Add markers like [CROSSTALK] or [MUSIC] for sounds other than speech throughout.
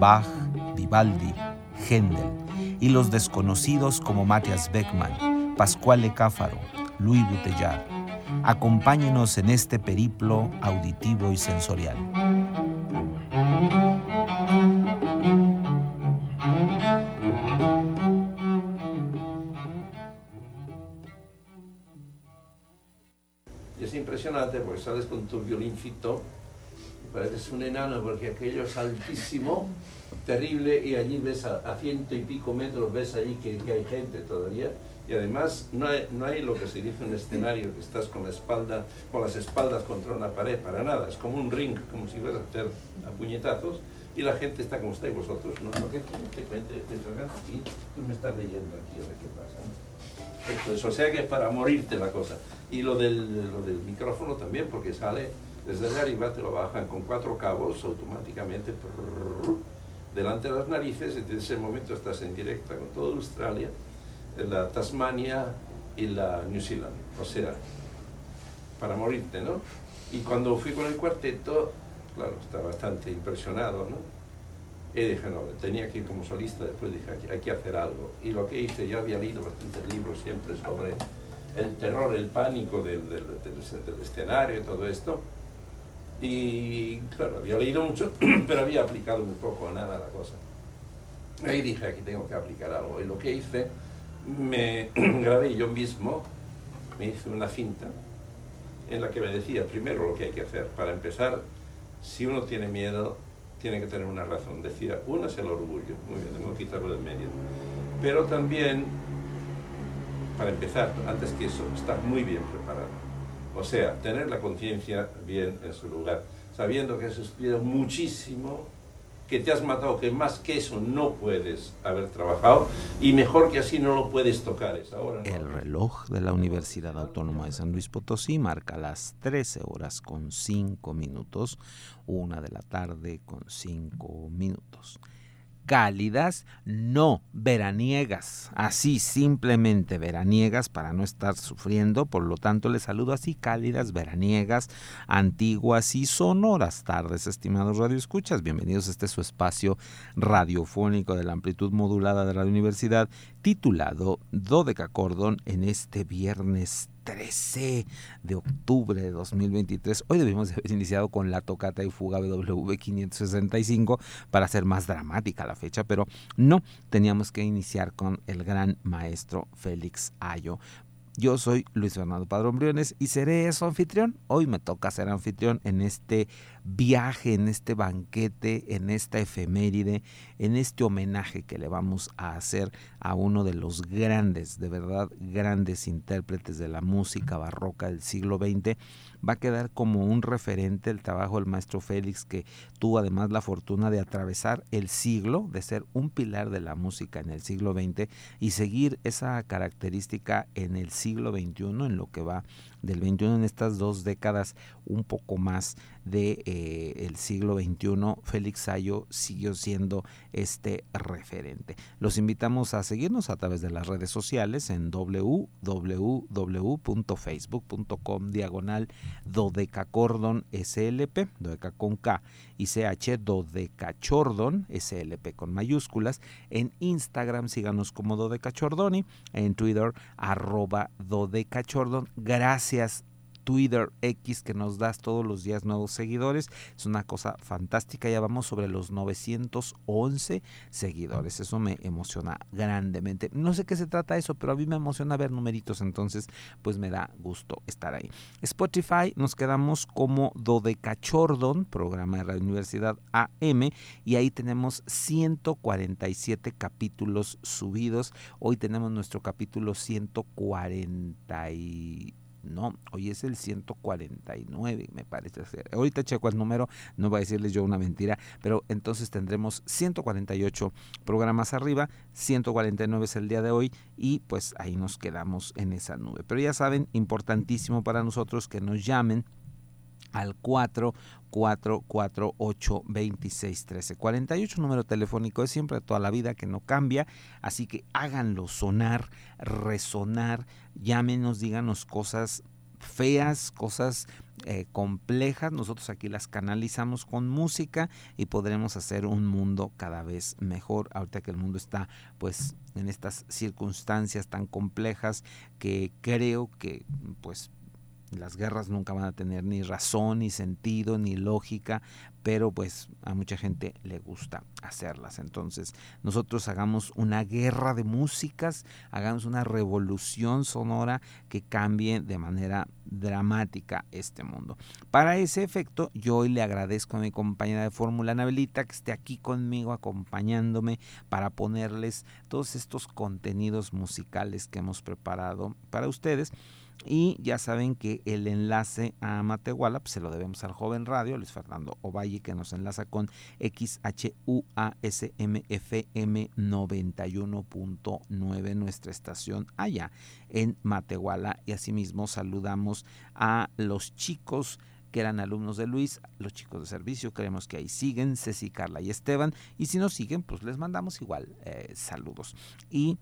Bach, Vivaldi, Händel y los desconocidos como Matthias Beckmann, Pascual Cáfaro, Louis Bouteillard. Acompáñenos en este periplo auditivo y sensorial. Es impresionante porque sales con tu violincito pareces un enano porque aquello es altísimo, terrible, y allí ves a, ciento y pico metros, ves allí que, hay gente todavía, y además no hay, no hay, lo que se dice un escenario que estás con la espalda, con las espaldas contra una pared, para nada, es como un ring, como si fueras a hacer a puñetazos, y la gente está como estáis vosotros, ¿no? Lo que te y tú me estás leyendo aquí a ver qué pasa. Entonces, o sea que es para morirte la cosa. Y lo del, lo del micrófono también, porque sale desde arriba te lo bajan con cuatro cabos automáticamente delante de las narices en ese momento estás en directa con toda Australia, la Tasmania y la New Zealand. O sea, para morirte, ¿no? Y cuando fui con el cuarteto, claro, estaba bastante impresionado, ¿no? Y dije, no, tenía que ir como solista, después dije, hay que hacer algo. Y lo que hice, yo había leído bastantes libros siempre sobre el terror, el pánico del, del, del escenario y todo esto. Y claro, había leído mucho, [CLEARS THROAT] pero había aplicado muy poco nada la cosa. Ahí dije, aquí tengo que aplicar algo. Y lo que hice, me [CLEARS THROAT] grabé yo mismo, me hice una cinta en la que me decía primero lo que hay que hacer. Para empezar, si uno tiene miedo, tiene que tener una razón. Decía, una es el orgullo, muy bien, tengo que quitarlo del medio. Pero también, para empezar, antes que eso, estar muy bien preparado o sea, tener la conciencia bien en su lugar, sabiendo que has estudiado muchísimo, que te has matado, que más que eso no puedes haber trabajado y mejor que así no lo puedes tocar. Es ahora El reloj de la Universidad Autónoma de San Luis Potosí marca las 13 horas con 5 minutos, una de la tarde con 5 minutos cálidas, no veraniegas, así simplemente veraniegas para no estar sufriendo, por lo tanto les saludo así cálidas, veraniegas, antiguas y sonoras tardes, estimados radioescuchas, bienvenidos a este su espacio radiofónico de la amplitud modulada de la universidad, titulado Cordón en este viernes 13 de octubre de 2023. Hoy debimos haber iniciado con la tocata y fuga BW 565 para hacer más dramática la fecha, pero no, teníamos que iniciar con el gran maestro Félix Ayo yo soy Luis Fernando Padrón Briones y seré su anfitrión. Hoy me toca ser anfitrión en este viaje, en este banquete, en esta efeméride, en este homenaje que le vamos a hacer a uno de los grandes, de verdad grandes intérpretes de la música barroca del siglo XX va a quedar como un referente el trabajo del maestro Félix, que tuvo además la fortuna de atravesar el siglo, de ser un pilar de la música en el siglo XX y seguir esa característica en el siglo XXI, en lo que va del 21 en estas dos décadas un poco más de eh, el siglo XXI, Félix Sayo siguió siendo este referente. Los invitamos a seguirnos a través de las redes sociales en www.facebook.com diagonal dodecacordon slp, dodeca con K y ch dodecachordon slp con mayúsculas. En Instagram síganos como dodecachordoni, en Twitter arroba dodecachordon. Gracias gracias Twitter X que nos das todos los días nuevos seguidores. Es una cosa fantástica. Ya vamos sobre los 911 seguidores. Eso me emociona grandemente. No sé qué se trata eso, pero a mí me emociona ver numeritos. Entonces, pues me da gusto estar ahí. Spotify nos quedamos como Dodecachordon, programa de la Universidad AM. Y ahí tenemos 147 capítulos subidos. Hoy tenemos nuestro capítulo 140. No, hoy es el 149, me parece ser. Ahorita checo el número, no voy a decirles yo una mentira, pero entonces tendremos 148 programas arriba, 149 es el día de hoy y pues ahí nos quedamos en esa nube. Pero ya saben, importantísimo para nosotros que nos llamen al 4448 2613 48 número telefónico es siempre toda la vida que no cambia así que háganlo sonar resonar llámenos díganos cosas feas cosas eh, complejas. Nosotros aquí las canalizamos con música y podremos hacer un mundo cada vez mejor. Ahorita que el mundo está pues en estas circunstancias tan complejas que creo que pues las guerras nunca van a tener ni razón, ni sentido, ni lógica, pero pues a mucha gente le gusta hacerlas. Entonces, nosotros hagamos una guerra de músicas, hagamos una revolución sonora que cambie de manera dramática este mundo. Para ese efecto, yo hoy le agradezco a mi compañera de fórmula, Anabelita, que esté aquí conmigo acompañándome para ponerles todos estos contenidos musicales que hemos preparado para ustedes. Y ya saben que el enlace a Matehuala pues, se lo debemos al joven radio, Luis Fernando Ovalle, que nos enlaza con XHUASMFM 91.9, nuestra estación allá en Matehuala. Y asimismo saludamos a los chicos que eran alumnos de Luis, los chicos de servicio, creemos que ahí siguen, Ceci, Carla y Esteban, y si no siguen, pues les mandamos igual eh, saludos. Y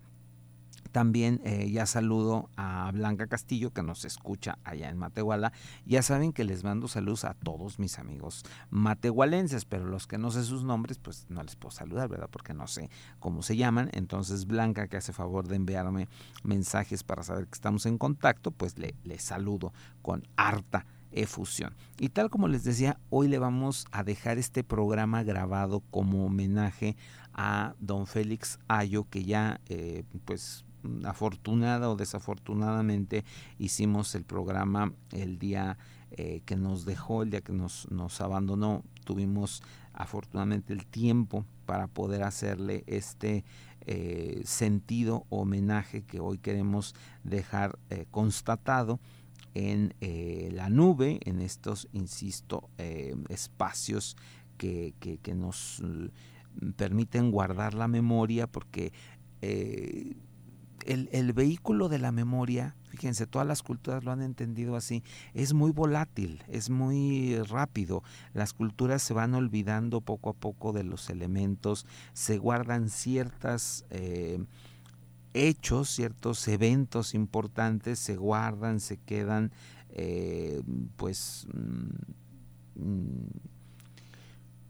también eh, ya saludo a Blanca Castillo que nos escucha allá en Matehuala. Ya saben que les mando saludos a todos mis amigos matehualenses, pero los que no sé sus nombres, pues no les puedo saludar, ¿verdad? Porque no sé cómo se llaman. Entonces Blanca que hace favor de enviarme mensajes para saber que estamos en contacto, pues le, le saludo con harta efusión. Y tal como les decía, hoy le vamos a dejar este programa grabado como homenaje a don Félix Ayo, que ya eh, pues afortunada o desafortunadamente hicimos el programa el día eh, que nos dejó, el día que nos, nos abandonó, tuvimos afortunadamente el tiempo para poder hacerle este eh, sentido homenaje que hoy queremos dejar eh, constatado en la nube, en estos, insisto, espacios que, que, nos mm, permiten guardar la memoria porque el, vehículo de la memoria, fíjense, todas las culturas lo han entendido así, es muy volátil, es muy rápido. Las culturas se van olvidando poco a poco de los elementos, se guardan ciertas... Eh, hechos, ciertos eventos importantes se guardan, se quedan eh, pues mm, mm,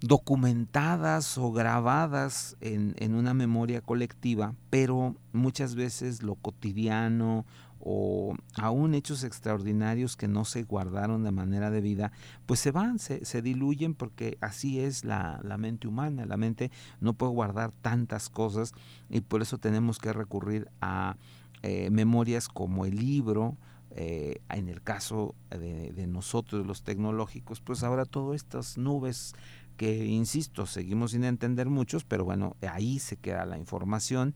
documentadas o grabadas en, una memoria colectiva, pero muchas veces lo cotidiano o aún hechos extraordinarios que no se guardaron de manera debida, pues se van, se, diluyen porque así es la, mente humana. La mente no puede guardar tantas cosas y por eso tenemos que recurrir a eh, memorias como el libro, eh, en el caso de, de, nosotros, los tecnológicos, pues ahora todas estas nubes que, insisto, seguimos sin entender muchos, pero bueno, ahí se queda la información.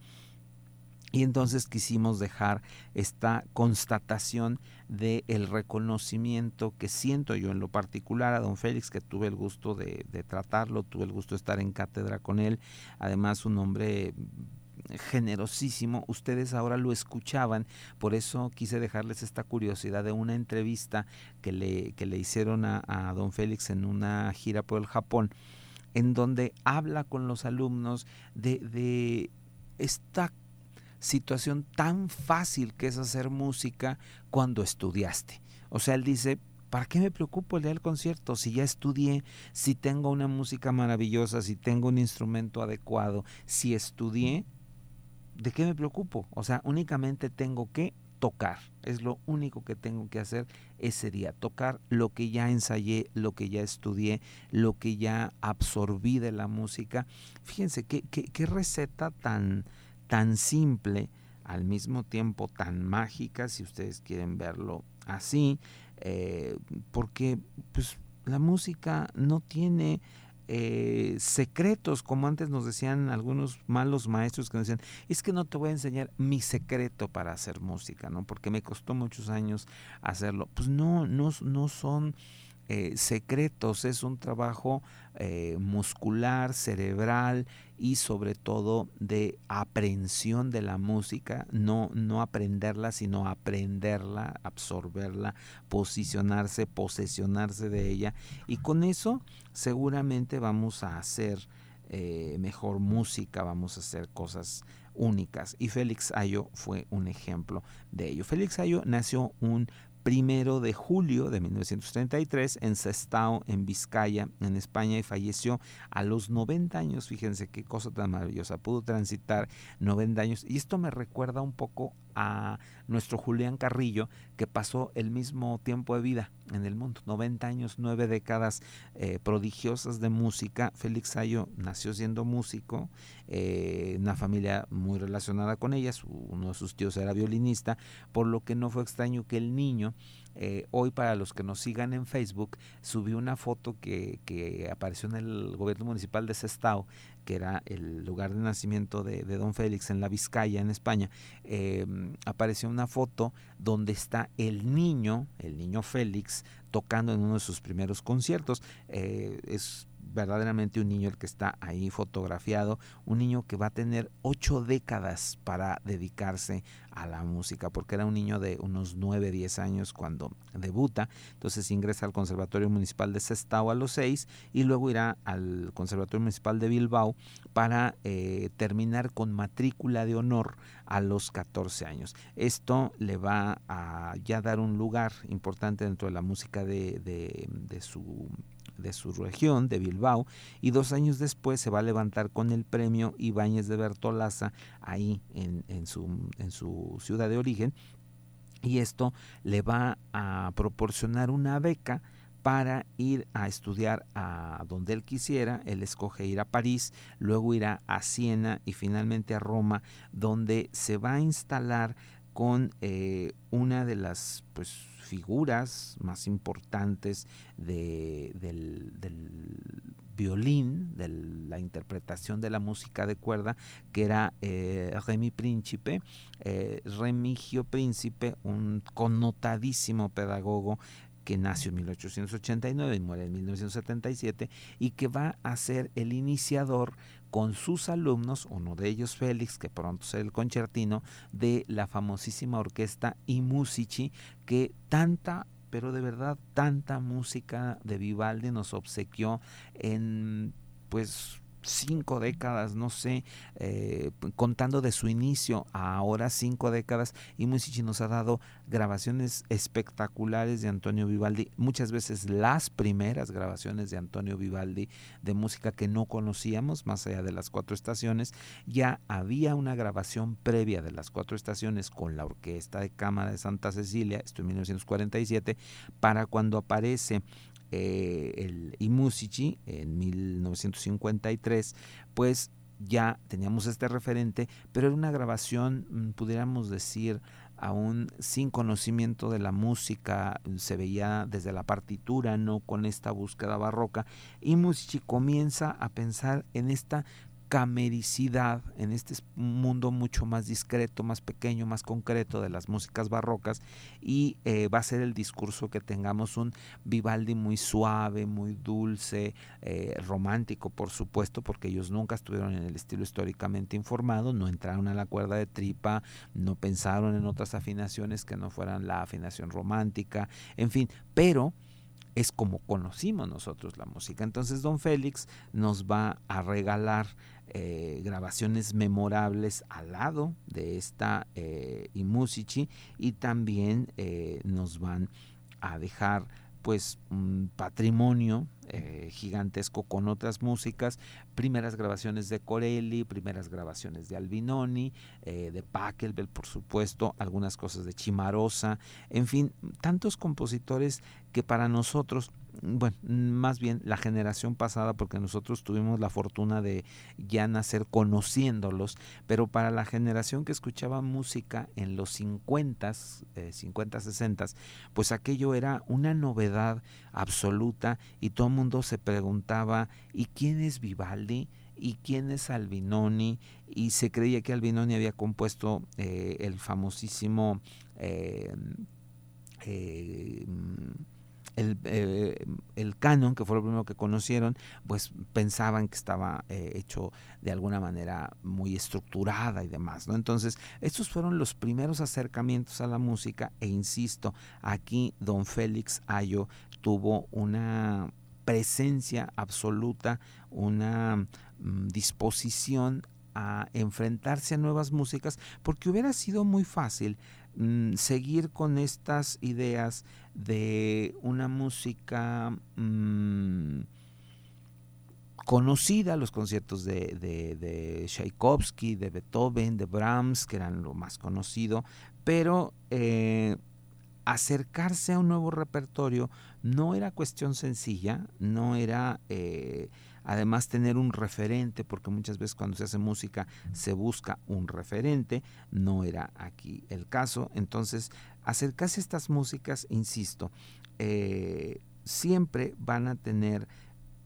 Y entonces quisimos dejar esta constatación del el reconocimiento que siento yo en lo particular a don Félix, que tuve el gusto de, de tratarlo, tuve el gusto de estar en cátedra con él, además un hombre generosísimo. Ustedes ahora lo escuchaban, por eso quise dejarles esta curiosidad de una entrevista que le, que le hicieron a, don Félix en una gira por el Japón, en donde habla con los alumnos de, de esta situación tan fácil que es hacer música cuando estudiaste. O sea, él dice, ¿para qué me preocupo el día del concierto? Si ya estudié, si tengo una música maravillosa, si tengo un instrumento adecuado, si estudié, ¿de qué me preocupo? O sea, únicamente tengo que tocar. Es lo único que tengo que hacer ese día. Tocar lo que ya ensayé, lo que ya estudié, lo que ya absorbí de la música. Fíjense qué, qué, receta tan, tan simple, al mismo tiempo tan mágica, si ustedes quieren verlo así, eh, porque pues, la música no tiene eh, secretos, como antes nos decían algunos malos maestros que nos decían, es que no te voy a enseñar mi secreto para hacer música, ¿no? Porque me costó muchos años hacerlo. Pues no, no, no son eh, secretos, es un trabajo eh, muscular, cerebral y sobre todo de aprehensión de la música, no, no aprenderla, sino aprenderla, absorberla, posicionarse, posesionarse de ella y con eso seguramente vamos a hacer eh, mejor música, vamos a hacer cosas únicas. Y Félix Ayo fue un ejemplo de ello. Félix Ayo nació un primero de julio de 1933 en Sestao, en Vizcaya, en España, y falleció a los 90 años. Fíjense qué cosa tan maravillosa. Pudo transitar 90 años. Y esto me recuerda un poco a nuestro Julián Carrillo, que pasó el mismo tiempo de vida en el mundo, 90 años, nueve décadas eh, prodigiosas de música. Félix Sayo nació siendo músico, eh, una familia muy relacionada con ella, uno de sus tíos era violinista, por lo que no fue extraño que el niño eh, hoy para los que nos sigan en Facebook, subí una foto que, que apareció en el gobierno municipal de Sestao, que era el lugar de nacimiento de, don Félix en la Vizcaya, en España. Eh, apareció una foto donde está el niño, el niño Félix, tocando en uno de sus primeros conciertos. Eh, es verdaderamente un niño el que está ahí fotografiado, un niño que va a tener ocho décadas para dedicarse a la música, porque era un niño de unos nueve, diez años cuando debuta, entonces ingresa al Conservatorio Municipal de Sestao a los seis y luego irá al Conservatorio Municipal de Bilbao para eh, terminar con matrícula de honor a los 14 años. Esto le va a ya dar un lugar importante dentro de la música de, de su de su región, de Bilbao, y dos años después se va a levantar con el premio Ibáñez de Bertolaza ahí en, en, su, en su ciudad de origen, y esto le va a proporcionar una beca para ir a estudiar a donde él quisiera. Él escoge ir a París, luego irá a Siena y finalmente a Roma, donde se va a instalar con eh, una de las pues, figuras más importantes de, del, violín, de la interpretación de la música de cuerda, que era eh, Remy Príncipe, eh, Remigio Príncipe, un connotadísimo pedagogo que nació en 1889 y muere en 1977 y que va a ser el iniciador con sus alumnos, uno de ellos Félix, que pronto será el concertino, de la famosísima orquesta I Musici, que tanta pero de verdad tanta música de Vivaldi nos obsequió en pues cinco décadas, no sé, eh, contando de su inicio a ahora cinco décadas, y Musici nos ha dado grabaciones espectaculares de Antonio Vivaldi, muchas veces las primeras grabaciones de Antonio Vivaldi de música que no conocíamos, más allá de las cuatro estaciones, ya había una grabación previa de las cuatro estaciones con la Orquesta de Cámara de Santa Cecilia, esto en 1947, para cuando aparece eh, el Imusici en 1953, pues ya teníamos este referente, pero era una grabación, mm, pudiéramos decir, aún sin conocimiento de la música, se veía desde la partitura, no con esta búsqueda barroca, y Musici comienza a pensar en esta camericidad en este mundo mucho más discreto, más pequeño, más concreto de las músicas barrocas y eh, va a ser el discurso que tengamos un Vivaldi muy suave, muy dulce, eh, romántico por supuesto, porque ellos nunca estuvieron en el estilo históricamente informado, no entraron a la cuerda de tripa, no pensaron en otras afinaciones que no fueran la afinación romántica, en fin, pero es como conocimos nosotros la música. Entonces don Félix nos va a regalar eh, grabaciones memorables al lado de esta eh, Imusici y también eh, nos van a dejar pues un patrimonio eh, gigantesco con otras músicas, primeras grabaciones de Corelli, primeras grabaciones de Albinoni, de Pachelbel, por supuesto, algunas cosas de Chimarosa, en fin, tantos compositores que para nosotros bueno, más bien la generación pasada, porque nosotros tuvimos la fortuna de ya nacer conociéndolos, pero para la generación que escuchaba música en los 50, eh, 50, 60, pues aquello era una novedad absoluta y todo mundo se preguntaba, ¿y quién es Vivaldi? ¿Y quién es Albinoni? Y se creía que Albinoni había compuesto eh, el famosísimo eh, eh, el, canon, que fue lo primero que conocieron, pues pensaban que estaba hecho de alguna manera muy estructurada y demás, ¿no? Entonces, estos fueron los primeros acercamientos a la música e insisto, aquí don Félix Ayo tuvo una presencia absoluta, una Mm, disposición a enfrentarse a nuevas músicas, porque hubiera sido muy fácil mm, seguir con estas ideas de una música mm, conocida, los conciertos de, de, Tchaikovsky, de Beethoven, de Brahms, que eran lo más conocido, pero eh, acercarse a un nuevo repertorio no era cuestión sencilla, no era... Eh, además tener un referente, porque muchas veces cuando se hace música se busca un referente, no era aquí el caso. Entonces, acercarse a estas músicas, insisto, eh, siempre van a tener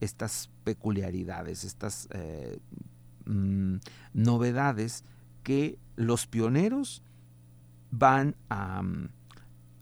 estas peculiaridades, estas eh, mm, novedades que los pioneros van a... Mm,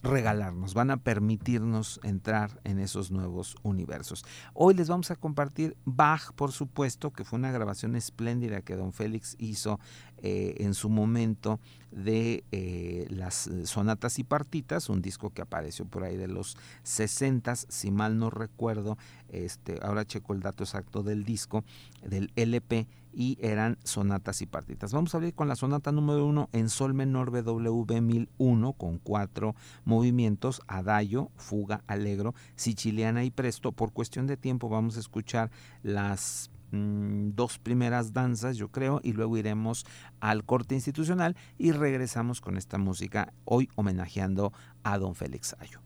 regalarnos, van a permitirnos entrar en esos nuevos universos. Hoy les vamos a compartir Bach, por supuesto, que fue una grabación espléndida que don Félix hizo eh, en su momento de eh, las sonatas y partitas, un disco que apareció por ahí de los 60, si mal no recuerdo, este, ahora checo el dato exacto del disco, del LP, y eran sonatas y partitas. Vamos a abrir con la sonata número uno en sol menor BWV 1001 con cuatro movimientos, adagio, fuga, alegro, siciliana y presto. Por cuestión de tiempo vamos a escuchar las mm, dos primeras danzas, yo creo, y luego iremos al corte institucional y regresamos con esta música, hoy homenajeando a don Félix Ayo.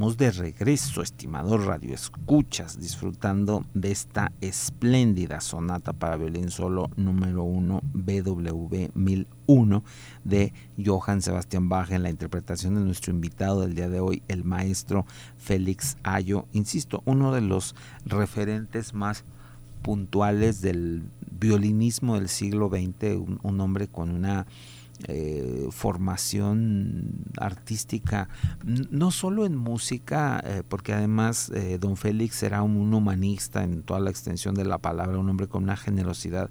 De regreso, estimados radioescuchas, disfrutando de esta espléndida sonata para violín solo número 1 BWV 1001 de Johann Sebastian Bach en la interpretación de nuestro invitado del día de hoy, el maestro Félix Ayo. Insisto, uno de los referentes más puntuales del violinismo del siglo XX, un hombre con una eh, formación artística, no solo en música, eh, porque además eh, don Félix era un humanista en toda la extensión de la palabra, un hombre con una generosidad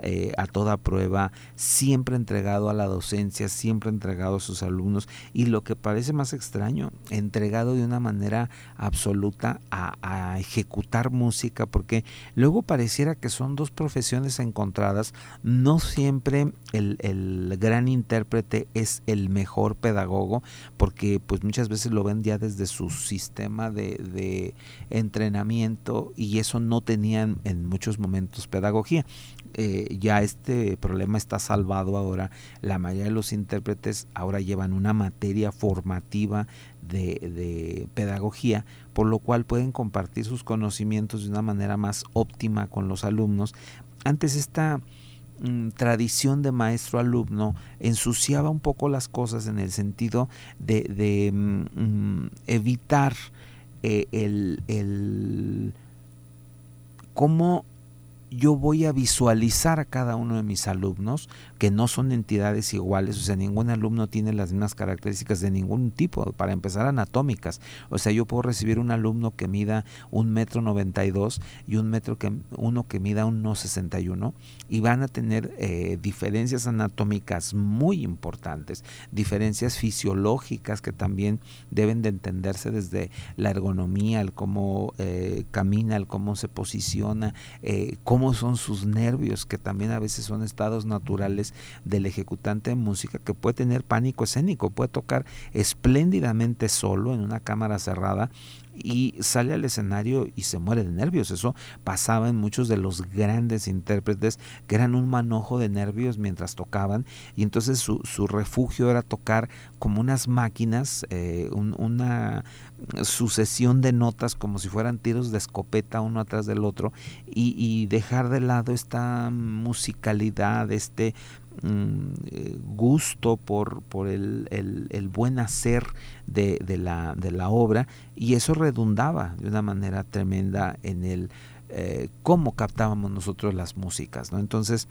eh, a toda prueba, siempre entregado a la docencia, siempre entregado a sus alumnos y lo que parece más extraño, entregado de una manera absoluta a, ejecutar música, porque luego pareciera que son dos profesiones encontradas, no siempre el, gran intérprete es el mejor pedagogo, porque pues muchas veces lo ven ya desde su sistema de, de entrenamiento y eso no tenían en muchos momentos pedagogía. Eh, ya este problema está salvado ahora. La mayoría de los intérpretes ahora llevan una materia formativa de, pedagogía, por lo cual pueden compartir sus conocimientos de una manera más óptima con los alumnos. Antes esta mm, tradición de maestro-alumno ensuciaba un poco las cosas en el sentido de, mm, mm, evitar eh, el, el cómo yo voy a visualizar a cada uno de mis alumnos, que no son entidades iguales, o sea, ningún alumno tiene las mismas características de ningún tipo, para empezar anatómicas. O sea, yo puedo recibir un alumno que mida un metro noventa y dos y un metro que uno que mida un sesenta y uno y van a tener eh, diferencias anatómicas muy importantes, diferencias fisiológicas que también deben de entenderse desde la ergonomía, el cómo eh, camina, el cómo se posiciona, eh, cómo cómo son sus nervios, que también a veces son estados naturales del ejecutante de música que puede tener pánico escénico, puede tocar espléndidamente solo en una cámara cerrada y sale al escenario y se muere de nervios. Eso pasaba en muchos de los grandes intérpretes que eran un manojo de nervios mientras tocaban y entonces su, refugio era tocar como unas máquinas, eh, una sucesión de notas como si fueran tiros de escopeta uno atrás del otro y, dejar de lado esta musicalidad, este mm, gusto por, por el, buen hacer de, la, de, la, obra y eso redundaba de una manera tremenda en el eh, cómo captábamos nosotros las músicas. ¿no? Entonces,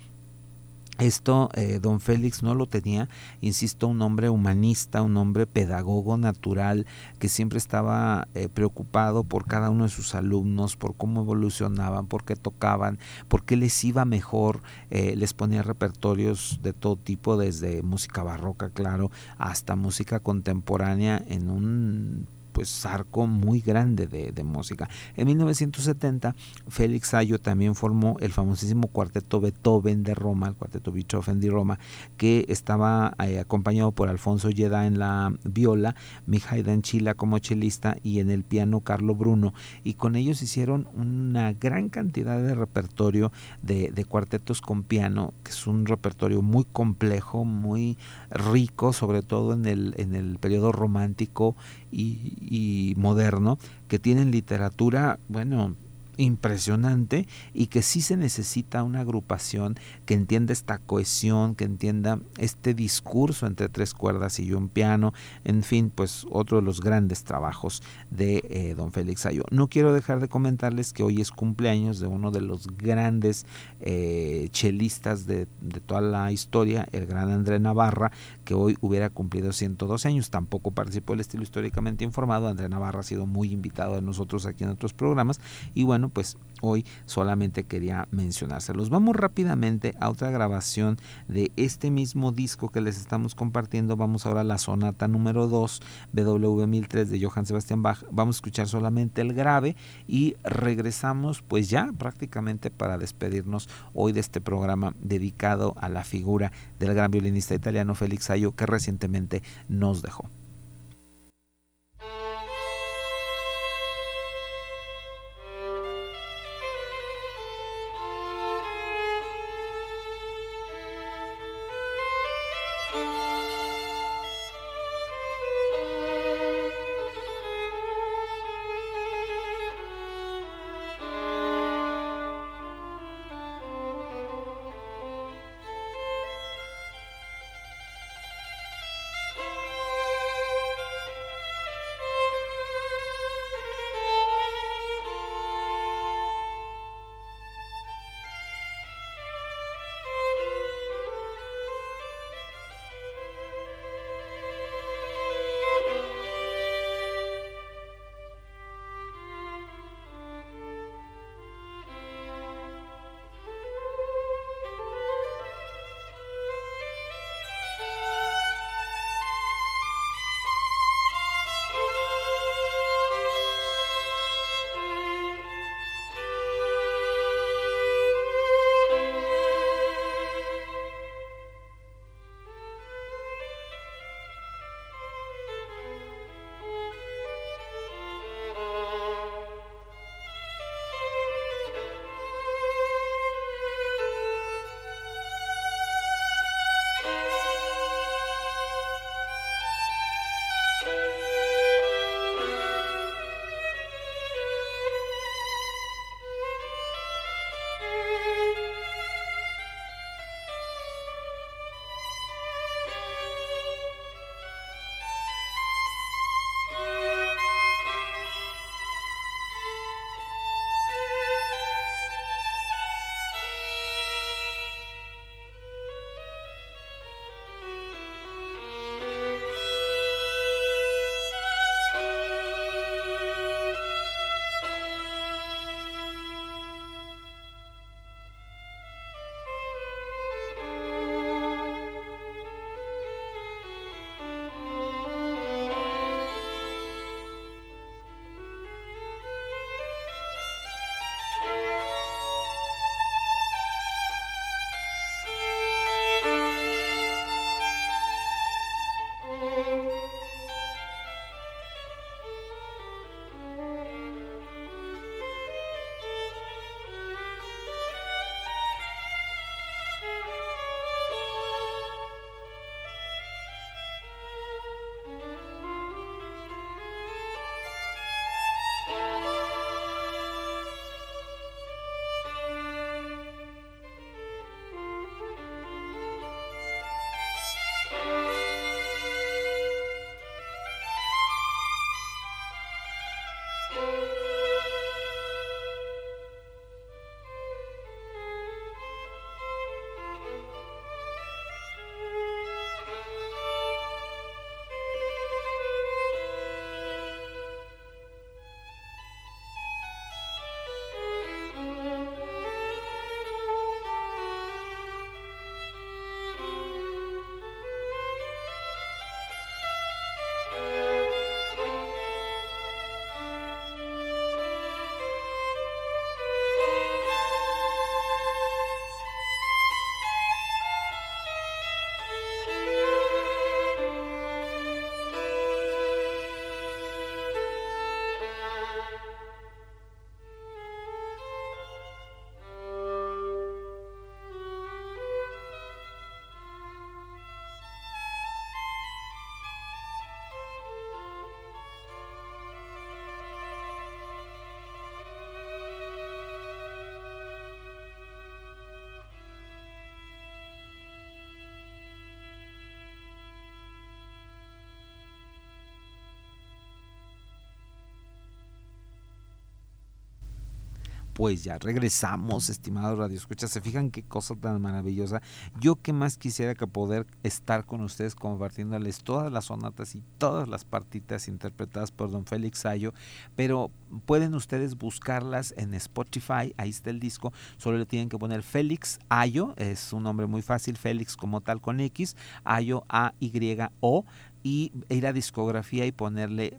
esto eh, don Félix no lo tenía, insisto, un hombre humanista, un hombre pedagogo natural, que siempre estaba eh, preocupado por cada uno de sus alumnos, por cómo evolucionaban, por qué tocaban, por qué les iba mejor, eh, les ponía repertorios de todo tipo, desde música barroca, claro, hasta música contemporánea en un pues arco muy grande de, música. En 1970 Félix Ayo también formó el famosísimo cuarteto Beethoven de Roma, el cuarteto Beethoven de Roma, que estaba eh, acompañado por Alfonso Lleda en la viola, Mihai Danchila como chelista y en el piano Carlo Bruno y con ellos hicieron una gran cantidad de repertorio de, de cuartetos con piano, que es un repertorio muy complejo, muy rico, sobre todo en el, en el periodo romántico y, moderno, que tienen literatura, bueno, impresionante y que sí se necesita una agrupación que entienda esta cohesión, que entienda este discurso entre tres cuerdas y un piano, en fin, pues otro de los grandes trabajos de eh, don Félix Ayo. No quiero dejar de comentarles que hoy es cumpleaños de uno de los grandes eh, chelistas de, de, toda la historia, el gran André Navarra, que hoy hubiera cumplido 112 años. Tampoco participó el estilo históricamente informado. André Navarra ha sido muy invitado de nosotros aquí en otros programas y bueno, pues hoy solamente quería mencionárselos. Vamos rápidamente a otra grabación de este mismo disco que les estamos compartiendo. Vamos ahora a la sonata número 2, BW 1003 de Johann Sebastian Bach. Vamos a escuchar solamente el grave y regresamos pues ya prácticamente para despedirnos hoy de este programa dedicado a la figura del gran violinista italiano Félix Ayo que recientemente nos dejó. Pues ya regresamos, estimados Radio Escucha. Se fijan qué cosa tan maravillosa. Yo que más quisiera que poder estar con ustedes compartiéndoles todas las sonatas y todas las partitas interpretadas por don Félix Ayo, pero pueden ustedes buscarlas en Spotify, ahí está el disco, solo le tienen que poner Félix Ayo, es un nombre muy fácil, Félix como tal con X, Ayo A-Y-O, y ir a discografía y ponerle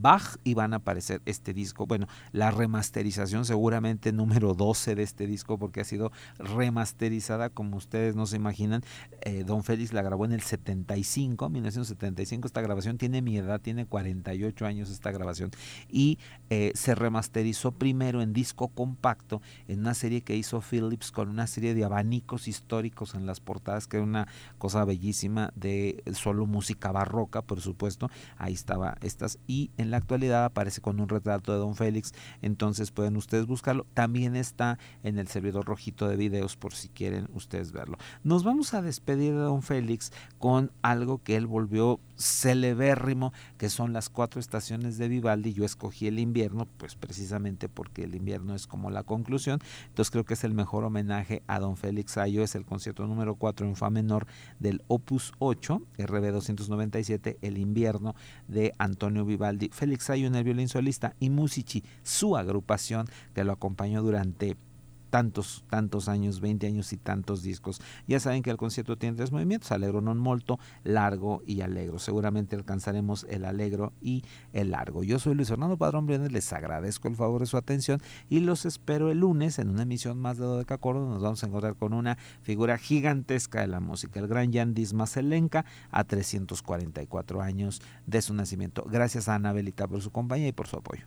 Bach y van a aparecer este disco. Bueno, la remasterización seguramente número 12 de este disco porque ha sido remasterizada como ustedes no se imaginan. Eh, Don Félix la grabó en el 75, 1975. Esta grabación tiene mi edad, tiene 48 años esta grabación y eh, se remasterizó primero en disco compacto en una serie que hizo Philips con una serie de abanicos históricos en las portadas que era una cosa bellísima de solo música barroca, por supuesto. Ahí estaba estas y en la actualidad aparece con un retrato de Don Félix, entonces pueden ustedes buscarlo. También está en el servidor rojito de videos por si quieren ustedes verlo. Nos vamos a despedir de Don Félix con algo que él volvió celebérrimo, que son las cuatro estaciones de Vivaldi. Yo escogí el invierno, pues precisamente porque el invierno es como la conclusión. Entonces creo que es el mejor homenaje a Don Félix Ayo. Es el concierto número 4 en Fa menor del Opus 8, RB 297, El invierno de Antonio Vivaldi. Félix Ayo en el violín solista y Musici, su agrupación que lo acompañó durante tantos, tantos años, 20 años y tantos discos. Ya saben que el concierto tiene tres movimientos, alegro non molto, largo y alegro. Seguramente alcanzaremos el alegro y el largo. Yo soy Luis Fernando Padrón Briones, les agradezco el favor de su atención y los espero el lunes en una emisión más de Dodeca Córdoba. Nos vamos a encontrar con una figura gigantesca de la música, el gran Jan Dismas Elenca, a 344 años de su nacimiento. Gracias a Anabelita por su compañía y por su apoyo.